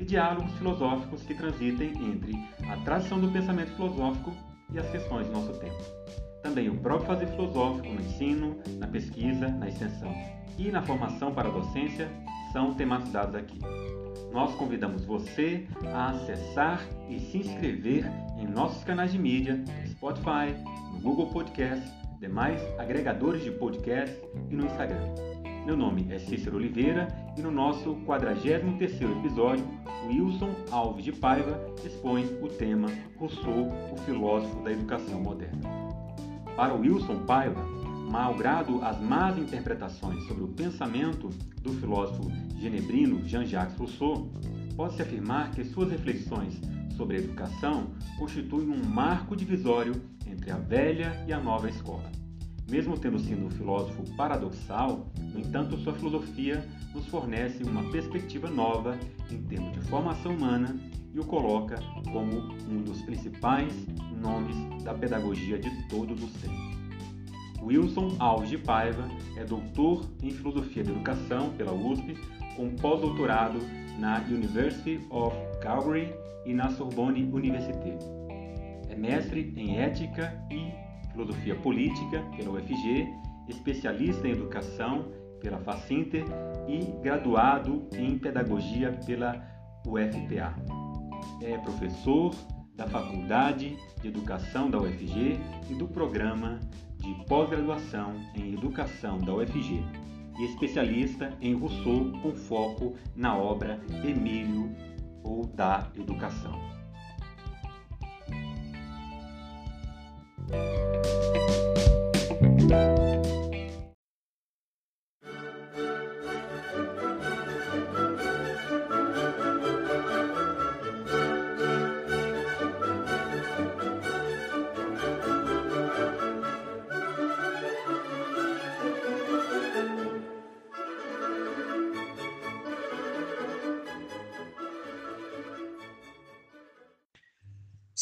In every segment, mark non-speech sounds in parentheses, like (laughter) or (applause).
e diálogos filosóficos que transitem entre a tradição do pensamento filosófico e as questões do nosso tempo. Também o próprio fazer filosófico no ensino, na pesquisa, na extensão e na formação para a docência são tematizados aqui. Nós convidamos você a acessar e se inscrever em nossos canais de mídia, no Spotify, no Google Podcast, demais agregadores de podcast e no Instagram. Meu nome é Cícero Oliveira e no nosso 43º episódio, Wilson Alves de Paiva expõe o tema Rousseau, o filósofo da educação moderna. Para Wilson Paiva, malgrado as más interpretações sobre o pensamento do filósofo genebrino Jean-Jacques Rousseau, pode-se afirmar que suas reflexões sobre a educação constituem um marco divisório entre a velha e a nova escola. Mesmo tendo sido um filósofo paradoxal, no entanto, sua filosofia nos fornece uma perspectiva nova em termos de formação humana e o coloca como um dos principais nomes da pedagogia de todos os tempos. Wilson Alves de Paiva é doutor em Filosofia da Educação pela USP, com pós-doutorado na University of Calgary e na Sorbonne Université. É mestre em Ética e Filosofia Política pela UFG, especialista em Educação pela Facinter e graduado em Pedagogia pela UFPA. É professor da Faculdade de Educação da UFG e do Programa de Pós-Graduação em Educação da UFG e especialista em Rousseau com foco na obra Emílio ou da Educação.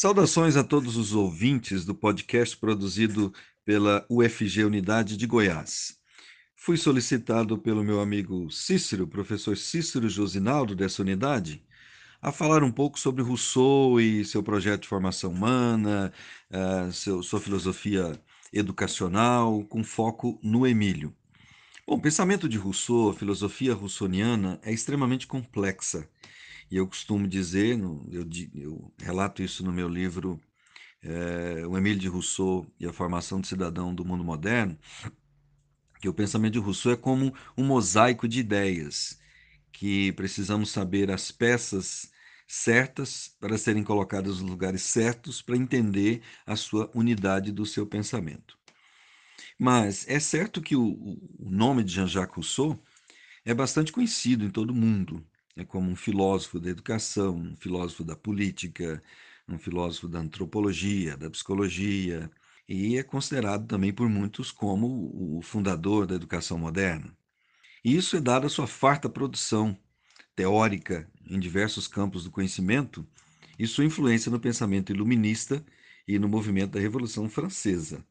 Saudações a todos os ouvintes do podcast produzido pela UFG Unidade de Goiás. Fui solicitado pelo meu amigo Cícero, professor Cícero Josinaldo dessa unidade, a falar um pouco sobre Rousseau e seu projeto de formação humana, uh, seu, sua filosofia educacional, com foco no Emílio. Bom, o pensamento de Rousseau, a filosofia russoniana, é extremamente complexa e eu costumo dizer, eu, eu relato isso no meu livro é, O Emílio de Rousseau e a Formação do Cidadão do Mundo Moderno, que o pensamento de Rousseau é como um mosaico de ideias, que precisamos saber as peças certas para serem colocadas nos lugares certos para entender a sua unidade do seu pensamento. Mas é certo que o, o nome de Jean-Jacques Rousseau é bastante conhecido em todo o mundo é como um filósofo da educação, um filósofo da política, um filósofo da antropologia, da psicologia, e é considerado também por muitos como o fundador da educação moderna. E isso é dado a sua farta produção teórica em diversos campos do conhecimento e sua influência no pensamento iluminista e no movimento da Revolução Francesa,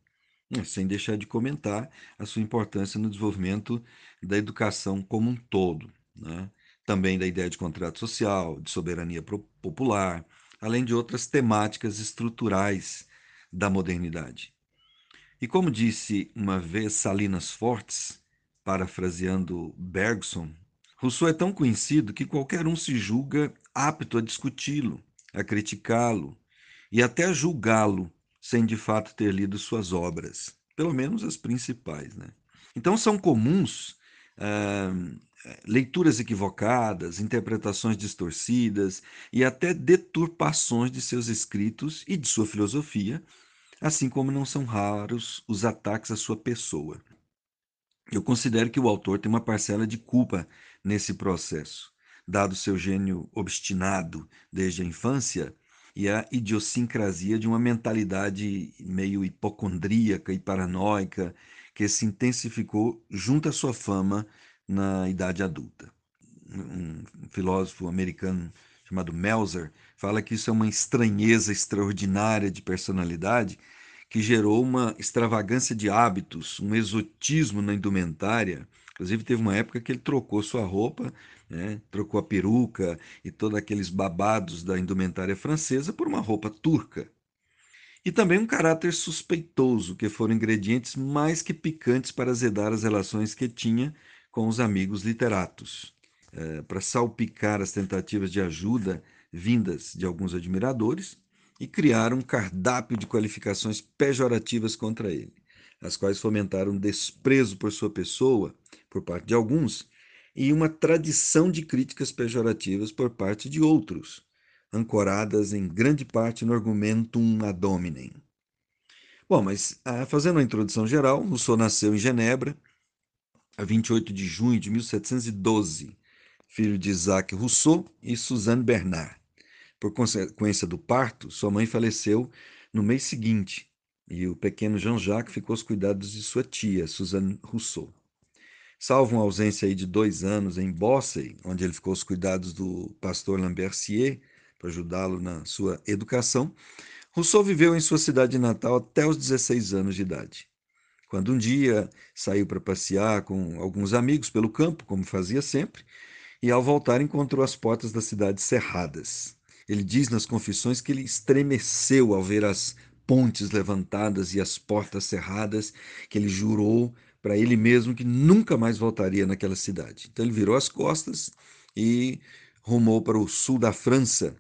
né, sem deixar de comentar a sua importância no desenvolvimento da educação como um todo. Né? Também da ideia de contrato social, de soberania popular, além de outras temáticas estruturais da modernidade. E como disse uma vez Salinas Fortes, parafraseando Bergson, Rousseau é tão conhecido que qualquer um se julga apto a discuti-lo, a criticá-lo e até a julgá-lo sem de fato ter lido suas obras, pelo menos as principais. Né? Então são comuns ah, leituras equivocadas, interpretações distorcidas e até deturpações de seus escritos e de sua filosofia, assim como não são raros os ataques à sua pessoa. Eu considero que o autor tem uma parcela de culpa nesse processo, dado seu gênio obstinado desde a infância e a idiosincrasia de uma mentalidade meio hipocondríaca e paranoica que se intensificou junto à sua fama na idade adulta. Um filósofo americano chamado Melzer fala que isso é uma estranheza extraordinária de personalidade que gerou uma extravagância de hábitos, um exotismo na indumentária. Inclusive, teve uma época que ele trocou sua roupa, né? trocou a peruca e todos aqueles babados da indumentária francesa por uma roupa turca. E também um caráter suspeitoso, que foram ingredientes mais que picantes para azedar as relações que tinha com os amigos literatos, é, para salpicar as tentativas de ajuda vindas de alguns admiradores e criar um cardápio de qualificações pejorativas contra ele, as quais fomentaram desprezo por sua pessoa por parte de alguns e uma tradição de críticas pejorativas por parte de outros, ancoradas em grande parte no argumentum ad hominem. Bom, mas ah, fazendo a introdução geral, Rousseau nasceu em Genebra, a 28 de junho de 1712, filho de Isaac Rousseau e Suzanne Bernard. Por consequência do parto, sua mãe faleceu no mês seguinte e o pequeno Jean-Jacques ficou aos cuidados de sua tia, Suzanne Rousseau. Salvo uma ausência de dois anos em Bossey, onde ele ficou aos cuidados do pastor Lambertier, para ajudá-lo na sua educação, Rousseau viveu em sua cidade natal até os 16 anos de idade. Quando um dia saiu para passear com alguns amigos pelo campo, como fazia sempre, e ao voltar encontrou as portas da cidade cerradas. Ele diz nas confissões que ele estremeceu ao ver as pontes levantadas e as portas cerradas, que ele jurou para ele mesmo que nunca mais voltaria naquela cidade. Então ele virou as costas e rumou para o sul da França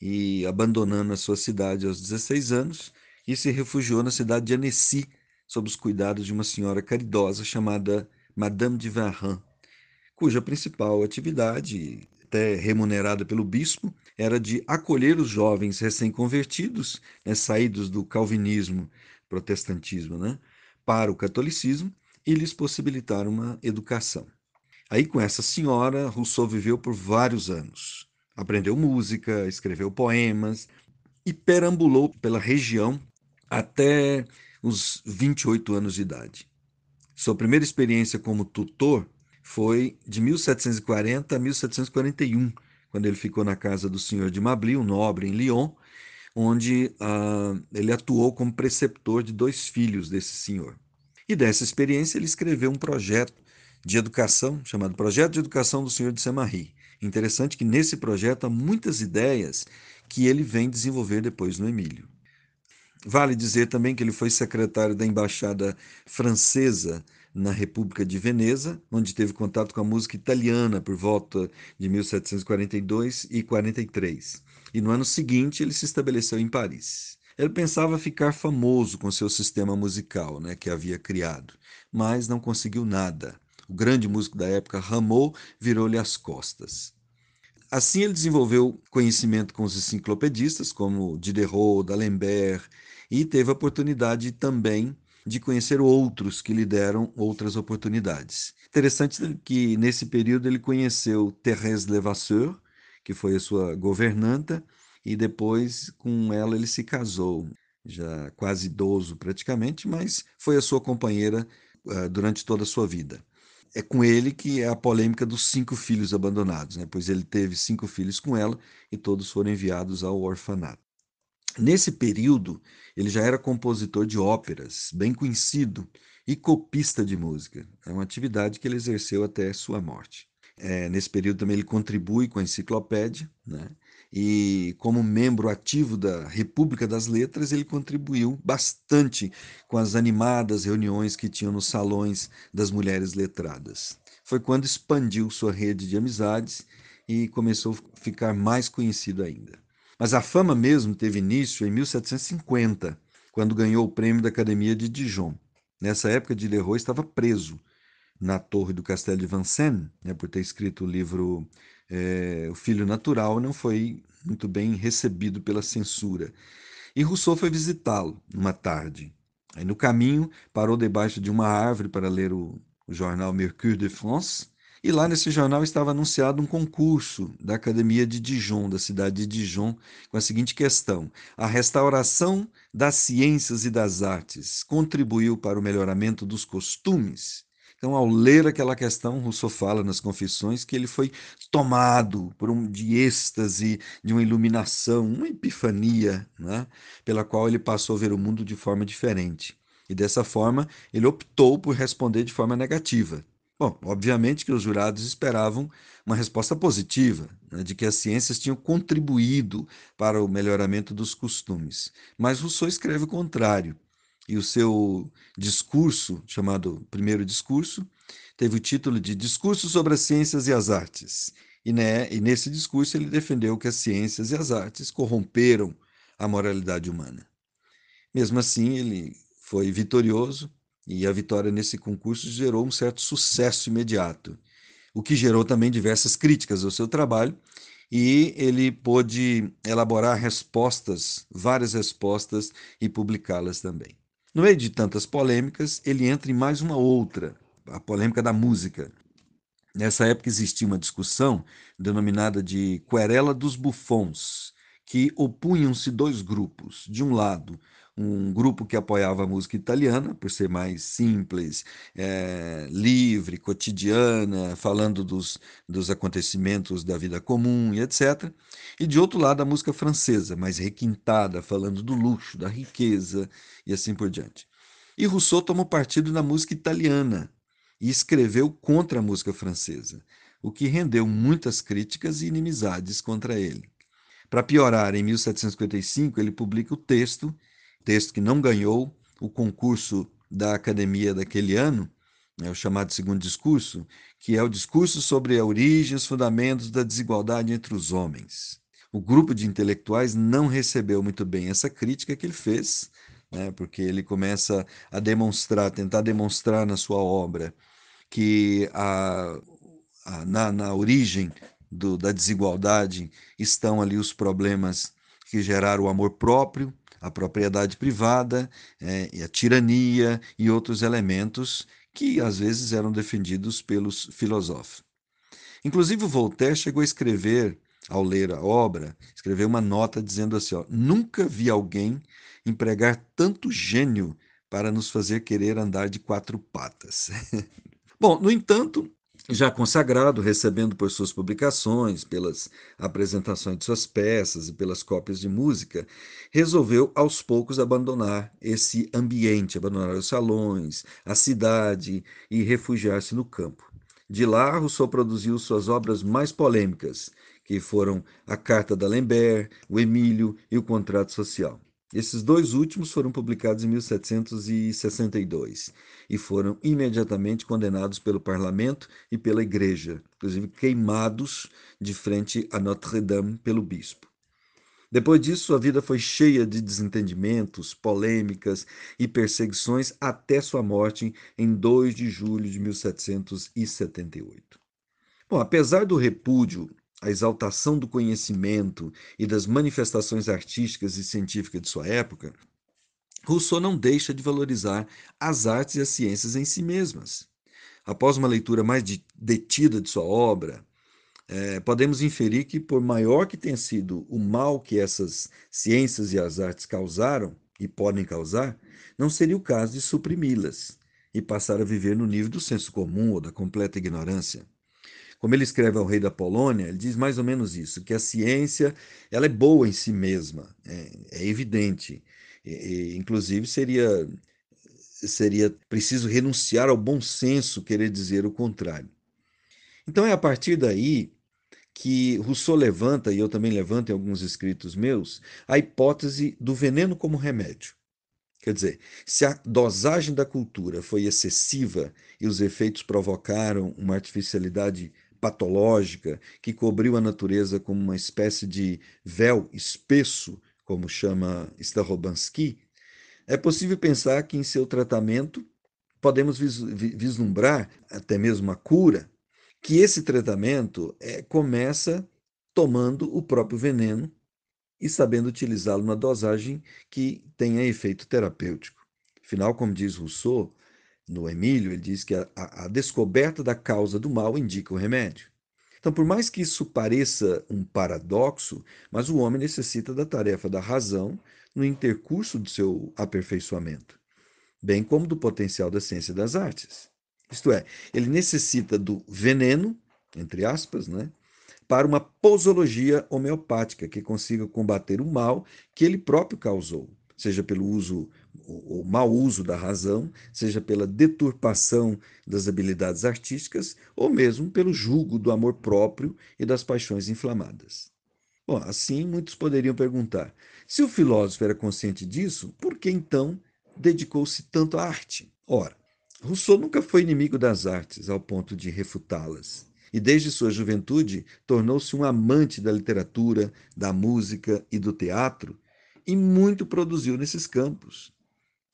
e abandonando a sua cidade aos 16 anos e se refugiou na cidade de Annecy sob os cuidados de uma senhora caridosa chamada Madame de Varran, cuja principal atividade até remunerada pelo bispo, era de acolher os jovens recém-convertidos, né, saídos do calvinismo, protestantismo, né, para o catolicismo e lhes possibilitar uma educação. Aí, com essa senhora, Rousseau viveu por vários anos. Aprendeu música, escreveu poemas e perambulou pela região até os 28 anos de idade. Sua primeira experiência como tutor foi de 1740 a 1741, quando ele ficou na casa do senhor de Mably, um nobre em Lyon, onde uh, ele atuou como preceptor de dois filhos desse senhor. E dessa experiência ele escreveu um projeto de educação chamado Projeto de Educação do Senhor de Saint-Marie. Interessante que nesse projeto há muitas ideias que ele vem desenvolver depois no Emílio. Vale dizer também que ele foi secretário da Embaixada Francesa na República de Veneza, onde teve contato com a música italiana por volta de 1742 e 43. E no ano seguinte ele se estabeleceu em Paris. Ele pensava ficar famoso com seu sistema musical, né, que havia criado, mas não conseguiu nada. O grande músico da época, Rameau, virou-lhe as costas. Assim, ele desenvolveu conhecimento com os enciclopedistas, como Diderot, D'Alembert, e teve a oportunidade também de conhecer outros que lhe deram outras oportunidades. Interessante que nesse período ele conheceu Thérèse Levasseur, que foi a sua governanta, e depois com ela ele se casou, já quase idoso praticamente, mas foi a sua companheira uh, durante toda a sua vida. É com ele que é a polêmica dos cinco filhos abandonados, né? pois ele teve cinco filhos com ela e todos foram enviados ao orfanato. Nesse período, ele já era compositor de óperas, bem conhecido, e copista de música. É uma atividade que ele exerceu até sua morte. É, nesse período também ele contribui com a enciclopédia, né? E como membro ativo da República das Letras, ele contribuiu bastante com as animadas reuniões que tinham nos salões das mulheres letradas. Foi quando expandiu sua rede de amizades e começou a ficar mais conhecido ainda. Mas a fama mesmo teve início em 1750, quando ganhou o prêmio da Academia de Dijon. Nessa época, Diderot estava preso na torre do castelo de Vincennes, né, por ter escrito o livro é, O Filho Natural, não foi muito bem recebido pela censura. E Rousseau foi visitá-lo numa tarde. Aí, no caminho, parou debaixo de uma árvore para ler o, o jornal Mercure de France, e lá nesse jornal estava anunciado um concurso da Academia de Dijon, da cidade de Dijon, com a seguinte questão: A restauração das ciências e das artes contribuiu para o melhoramento dos costumes? Então, ao ler aquela questão, Rousseau fala nas Confissões que ele foi tomado por um de êxtase, de uma iluminação, uma epifania, né? pela qual ele passou a ver o mundo de forma diferente. E dessa forma, ele optou por responder de forma negativa. Bom, obviamente que os jurados esperavam uma resposta positiva, né, de que as ciências tinham contribuído para o melhoramento dos costumes. Mas Rousseau escreve o contrário e o seu discurso, chamado Primeiro Discurso, teve o título de Discurso sobre as Ciências e as Artes. E, né, e nesse discurso ele defendeu que as ciências e as artes corromperam a moralidade humana. Mesmo assim, ele foi vitorioso e a vitória nesse concurso gerou um certo sucesso imediato, o que gerou também diversas críticas ao seu trabalho e ele pôde elaborar respostas, várias respostas e publicá-las também. No meio de tantas polêmicas, ele entra em mais uma outra, a polêmica da música. Nessa época existia uma discussão denominada de querela dos bufons, que opunham-se dois grupos. De um lado, um grupo que apoiava a música italiana, por ser mais simples, é, livre, cotidiana, falando dos, dos acontecimentos da vida comum e etc. E de outro lado, a música francesa, mais requintada, falando do luxo, da riqueza e assim por diante. E Rousseau tomou partido na música italiana e escreveu contra a música francesa, o que rendeu muitas críticas e inimizades contra ele. Para piorar, em 1755, ele publica o texto texto que não ganhou o concurso da academia daquele ano, né, o chamado segundo discurso, que é o discurso sobre a origem e os fundamentos da desigualdade entre os homens. O grupo de intelectuais não recebeu muito bem essa crítica que ele fez, né, porque ele começa a demonstrar, tentar demonstrar na sua obra que a, a na, na origem do, da desigualdade estão ali os problemas que geraram o amor próprio, a propriedade privada, é, a tirania e outros elementos que às vezes eram defendidos pelos filósofos. Inclusive, Voltaire chegou a escrever, ao ler a obra, escreveu uma nota dizendo assim: ó, nunca vi alguém empregar tanto gênio para nos fazer querer andar de quatro patas. (laughs) Bom, no entanto, já consagrado, recebendo por suas publicações, pelas apresentações de suas peças e pelas cópias de música, resolveu aos poucos abandonar esse ambiente, abandonar os salões, a cidade e refugiar-se no campo. De lá, Rousseau produziu suas obras mais polêmicas, que foram a Carta d'Alembert, o Emílio e o Contrato Social. Esses dois últimos foram publicados em 1762 e foram imediatamente condenados pelo parlamento e pela igreja, inclusive queimados de frente a Notre-Dame pelo bispo. Depois disso, sua vida foi cheia de desentendimentos, polêmicas e perseguições até sua morte em 2 de julho de 1778. Bom, apesar do repúdio a exaltação do conhecimento e das manifestações artísticas e científicas de sua época, Rousseau não deixa de valorizar as artes e as ciências em si mesmas. Após uma leitura mais detida de sua obra, é, podemos inferir que, por maior que tenha sido o mal que essas ciências e as artes causaram e podem causar, não seria o caso de suprimi-las e passar a viver no nível do senso comum ou da completa ignorância. Como ele escreve ao rei da Polônia, ele diz mais ou menos isso, que a ciência ela é boa em si mesma, é, é evidente. E, e, inclusive seria seria preciso renunciar ao bom senso, querer dizer o contrário. Então é a partir daí que Rousseau levanta, e eu também levanto em alguns escritos meus, a hipótese do veneno como remédio. Quer dizer, se a dosagem da cultura foi excessiva e os efeitos provocaram uma artificialidade patológica que cobriu a natureza como uma espécie de véu espesso, como chama Starobansky, É possível pensar que em seu tratamento podemos vislumbrar até mesmo a cura, que esse tratamento é, começa tomando o próprio veneno e sabendo utilizá-lo na dosagem que tenha efeito terapêutico. Afinal, como diz Rousseau, no Emílio, ele diz que a, a descoberta da causa do mal indica o remédio. Então, por mais que isso pareça um paradoxo, mas o homem necessita da tarefa da razão no intercurso do seu aperfeiçoamento, bem como do potencial da ciência das artes. Isto é, ele necessita do veneno, entre aspas, né, para uma posologia homeopática que consiga combater o mal que ele próprio causou, seja pelo uso o mau uso da razão, seja pela deturpação das habilidades artísticas, ou mesmo pelo julgo do amor próprio e das paixões inflamadas. Bom, assim muitos poderiam perguntar: se o filósofo era consciente disso, por que então dedicou-se tanto à arte? Ora, Rousseau nunca foi inimigo das artes ao ponto de refutá-las. E desde sua juventude tornou-se um amante da literatura, da música e do teatro, e muito produziu nesses campos.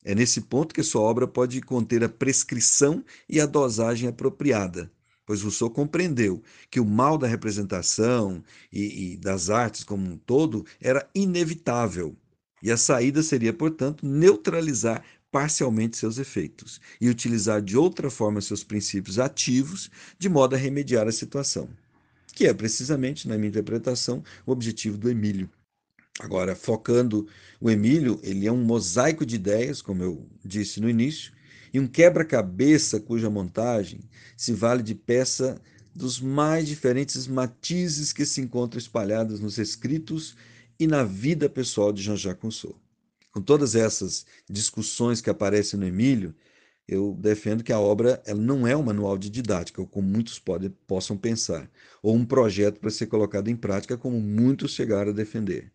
É nesse ponto que sua obra pode conter a prescrição e a dosagem apropriada, pois Rousseau compreendeu que o mal da representação e, e das artes como um todo era inevitável, e a saída seria, portanto, neutralizar parcialmente seus efeitos e utilizar de outra forma seus princípios ativos de modo a remediar a situação, que é precisamente, na minha interpretação, o objetivo do Emílio. Agora, focando o Emílio, ele é um mosaico de ideias, como eu disse no início, e um quebra-cabeça cuja montagem se vale de peça dos mais diferentes matizes que se encontram espalhados nos escritos e na vida pessoal de Jean-Jacques Rousseau. Com todas essas discussões que aparecem no Emílio, eu defendo que a obra ela não é um manual de didática, como muitos podem, possam pensar, ou um projeto para ser colocado em prática, como muitos chegaram a defender,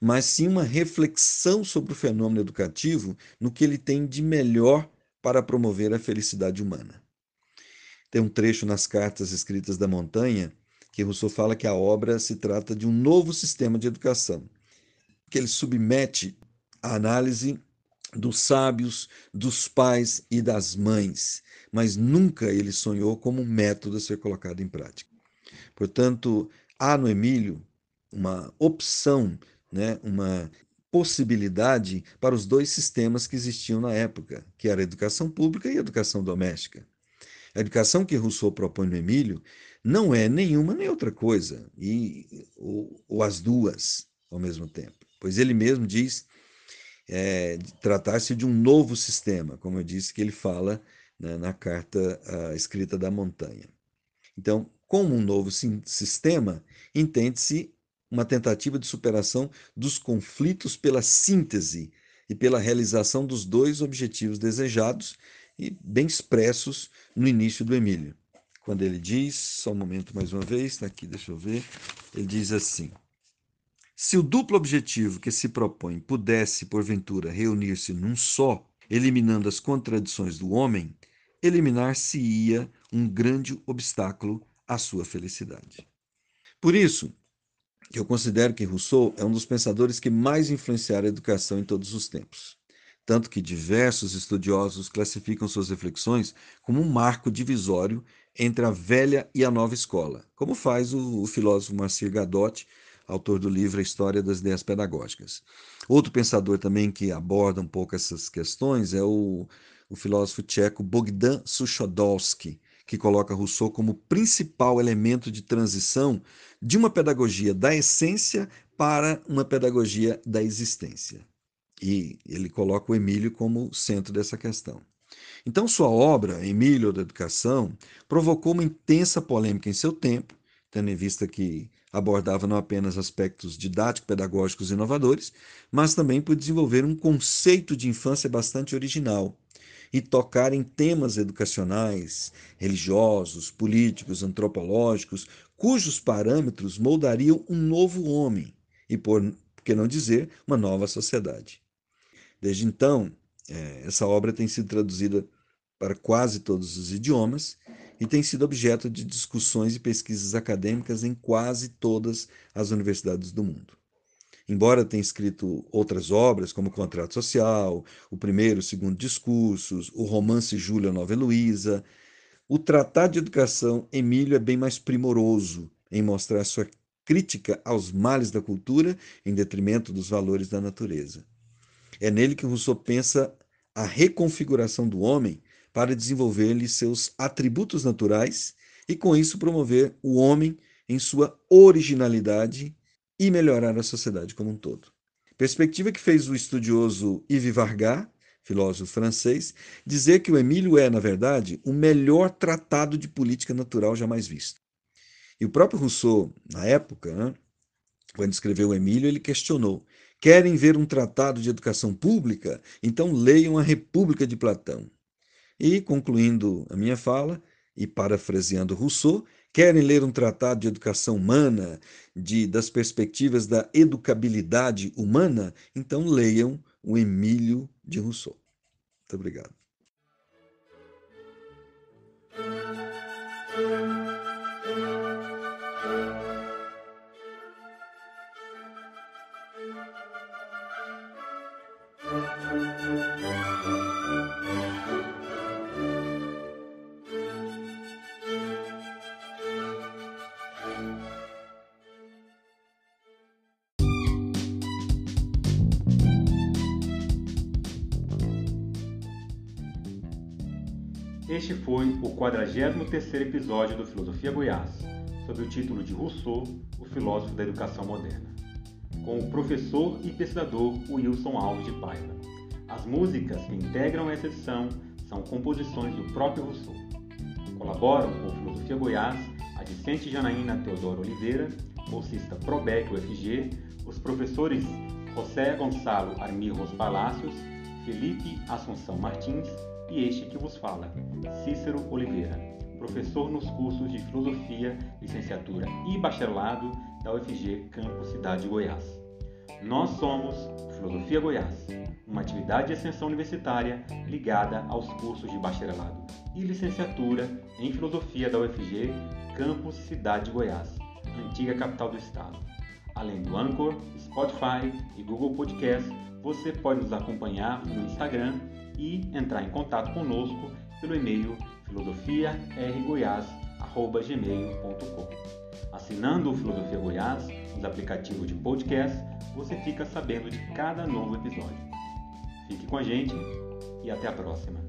mas sim uma reflexão sobre o fenômeno educativo no que ele tem de melhor para promover a felicidade humana. Tem um trecho nas cartas escritas da montanha que Rousseau fala que a obra se trata de um novo sistema de educação, que ele submete a análise dos sábios, dos pais e das mães, mas nunca ele sonhou como um método a ser colocado em prática. Portanto, há no Emílio uma opção, né, uma possibilidade para os dois sistemas que existiam na época, que era a educação pública e a educação doméstica. A educação que Rousseau propõe no Emílio não é nenhuma nem outra coisa, e, ou, ou as duas ao mesmo tempo, pois ele mesmo diz é, tratar-se de um novo sistema, como eu disse que ele fala né, na carta uh, escrita da montanha. Então, como um novo sistema, entende-se uma tentativa de superação dos conflitos pela síntese e pela realização dos dois objetivos desejados e bem expressos no início do Emílio. Quando ele diz, só um momento mais uma vez, está aqui, deixa eu ver, ele diz assim: se o duplo objetivo que se propõe pudesse, porventura, reunir-se num só, eliminando as contradições do homem, eliminar-se-ia um grande obstáculo à sua felicidade. Por isso, eu considero que Rousseau é um dos pensadores que mais influenciaram a educação em todos os tempos. Tanto que diversos estudiosos classificam suas reflexões como um marco divisório entre a velha e a nova escola, como faz o, o filósofo Marcir Gadotti autor do livro A História das Ideias Pedagógicas. Outro pensador também que aborda um pouco essas questões é o, o filósofo tcheco Bogdan Suchodolski, que coloca Rousseau como principal elemento de transição de uma pedagogia da essência para uma pedagogia da existência. E ele coloca o Emílio como centro dessa questão. Então, sua obra, Emílio da Educação, provocou uma intensa polêmica em seu tempo, tendo em vista que abordava não apenas aspectos didático-pedagógicos inovadores, mas também por desenvolver um conceito de infância bastante original e tocar em temas educacionais, religiosos, políticos, antropológicos, cujos parâmetros moldariam um novo homem e, por que não dizer, uma nova sociedade. Desde então, é, essa obra tem sido traduzida para quase todos os idiomas e tem sido objeto de discussões e pesquisas acadêmicas em quase todas as universidades do mundo. embora tenha escrito outras obras, como Contrato Social, o Primeiro e Segundo Discursos, o romance Júlia Nova Heloísa, o Tratado de Educação Emílio é bem mais primoroso em mostrar sua crítica aos males da cultura em detrimento dos valores da natureza. É nele que Rousseau pensa a reconfiguração do homem para desenvolver-lhe seus atributos naturais e, com isso, promover o homem em sua originalidade e melhorar a sociedade como um todo. Perspectiva que fez o estudioso Yves Vargas, filósofo francês, dizer que o Emílio é, na verdade, o melhor tratado de política natural jamais visto. E o próprio Rousseau, na época, né, quando escreveu o Emílio, ele questionou: querem ver um tratado de educação pública? Então leiam a República de Platão. E, concluindo a minha fala, e parafraseando Rousseau, Querem ler um tratado de educação humana, de, das perspectivas da educabilidade humana? Então leiam o Emílio de Rousseau. Muito obrigado. Este foi o 43º episódio do Filosofia Goiás, sob o título de Rousseau, o filósofo da educação moderna, com o professor e pesquisador Wilson Alves de Paiva. As músicas que integram essa edição são composições do próprio Rousseau. Colaboram com o Filosofia Goiás a discente Janaína Teodoro Oliveira, bolsista Probec UFG, os professores José Gonçalo Armirros Palácios, Felipe Assunção Martins e este que vos fala, Cícero Oliveira, professor nos cursos de Filosofia, Licenciatura e Bacharelado da UFG Campus Cidade de Goiás. Nós somos Filosofia Goiás, uma atividade de extensão universitária ligada aos cursos de Bacharelado e Licenciatura em Filosofia da UFG Campus Cidade de Goiás, antiga capital do estado. Além do Anchor, Spotify e Google Podcast, você pode nos acompanhar no Instagram e entrar em contato conosco pelo e-mail filosofiargoiás.gmail.com. Assinando o Filosofia Goiás nos aplicativos de podcast, você fica sabendo de cada novo episódio. Fique com a gente e até a próxima!